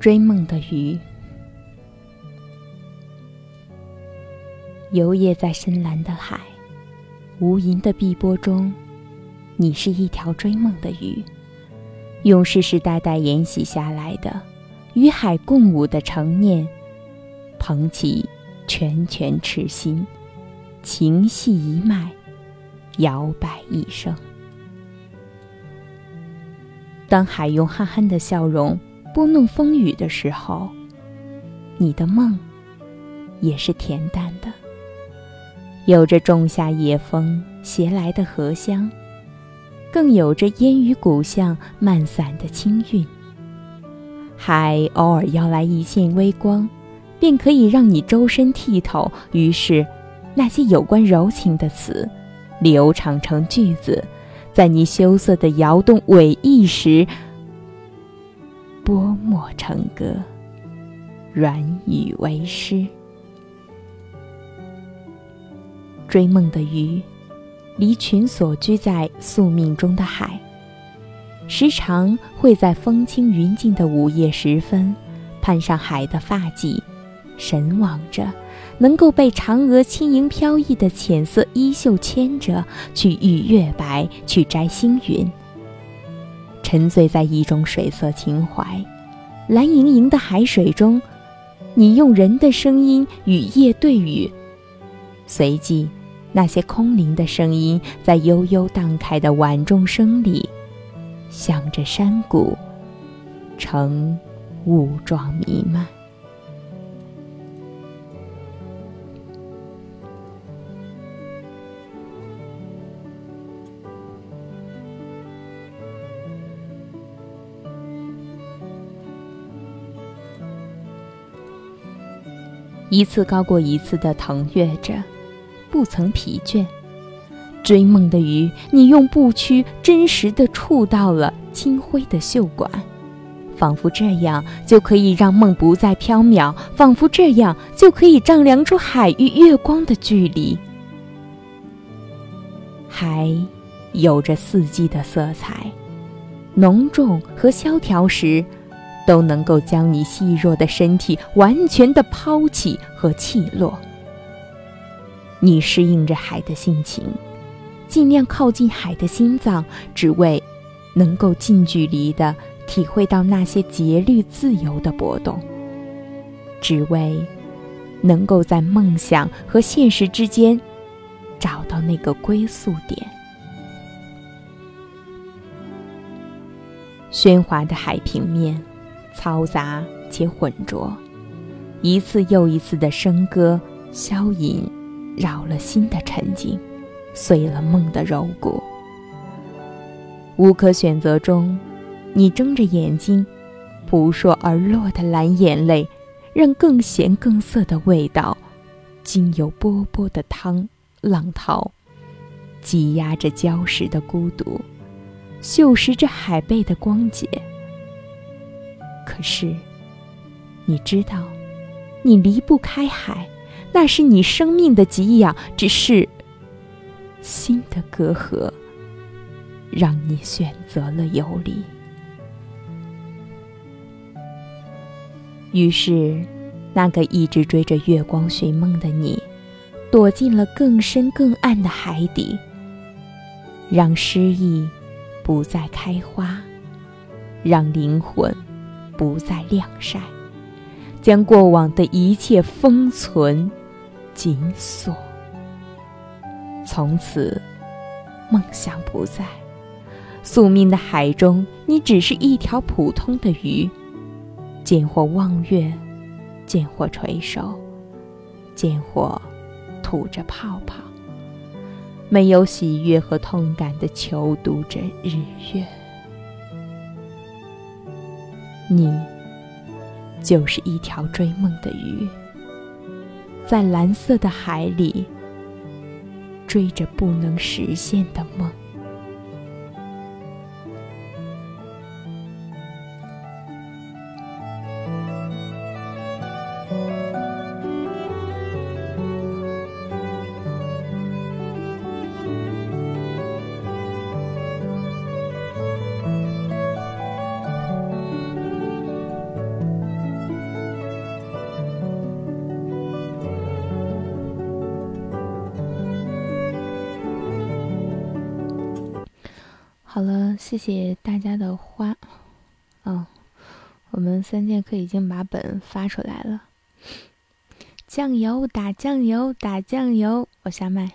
追梦的鱼，游曳在深蓝的海，无垠的碧波中，你是一条追梦的鱼，用世世代代沿袭下来的与海共舞的成念，捧起拳拳赤心，情系一脉，摇摆一生。当海用憨憨的笑容。拨弄风雨的时候，你的梦也是恬淡的，有着仲夏夜风携来的荷香，更有着烟雨古巷漫散的清韵。海偶尔邀来一线微光，便可以让你周身剔透。于是，那些有关柔情的词，流畅成句子，在你羞涩的摇动尾翼时。墨成歌，软语为诗。追梦的鱼，离群所居在宿命中的海，时常会在风轻云静的午夜时分，攀上海的发髻，神往着能够被嫦娥轻盈飘逸的浅色衣袖牵着去遇月白，去摘星云。沉醉在一种水色情怀，蓝盈盈的海水中，你用人的声音与夜对语。随即，那些空灵的声音在悠悠荡开的晚钟声里，向着山谷，成雾状弥漫。一次高过一次的腾跃着，不曾疲倦。追梦的鱼，你用不屈真实的触到了清辉的袖管，仿佛这样就可以让梦不再飘渺，仿佛这样就可以丈量出海与月光的距离。海有着四季的色彩，浓重和萧条时。都能够将你细弱的身体完全的抛弃和弃落。你适应着海的性情，尽量靠近海的心脏，只为能够近距离的体会到那些节律自由的波动，只为能够在梦想和现实之间找到那个归宿点。喧哗的海平面。嘈杂且浑浊，一次又一次的笙歌消隐，扰了心的沉静，碎了梦的柔骨。无可选择中，你睁着眼睛，扑朔而落的蓝眼泪，让更咸更涩的味道，经由波波的汤浪涛，挤压着礁石的孤独，锈蚀着海贝的光洁。可是，你知道，你离不开海，那是你生命的给养。只是，心的隔阂，让你选择了游离。于是，那个一直追着月光寻梦的你，躲进了更深更暗的海底，让诗意不再开花，让灵魂。不再晾晒，将过往的一切封存、紧锁。从此，梦想不在，宿命的海中，你只是一条普通的鱼，见或望月，见或垂手，见或吐着泡泡，没有喜悦和痛感的求读着日月。你就是一条追梦的鱼，在蓝色的海里追着不能实现的梦。好了，谢谢大家的花。哦，我们三剑客已经把本发出来了。酱油打酱油打酱油，我下麦。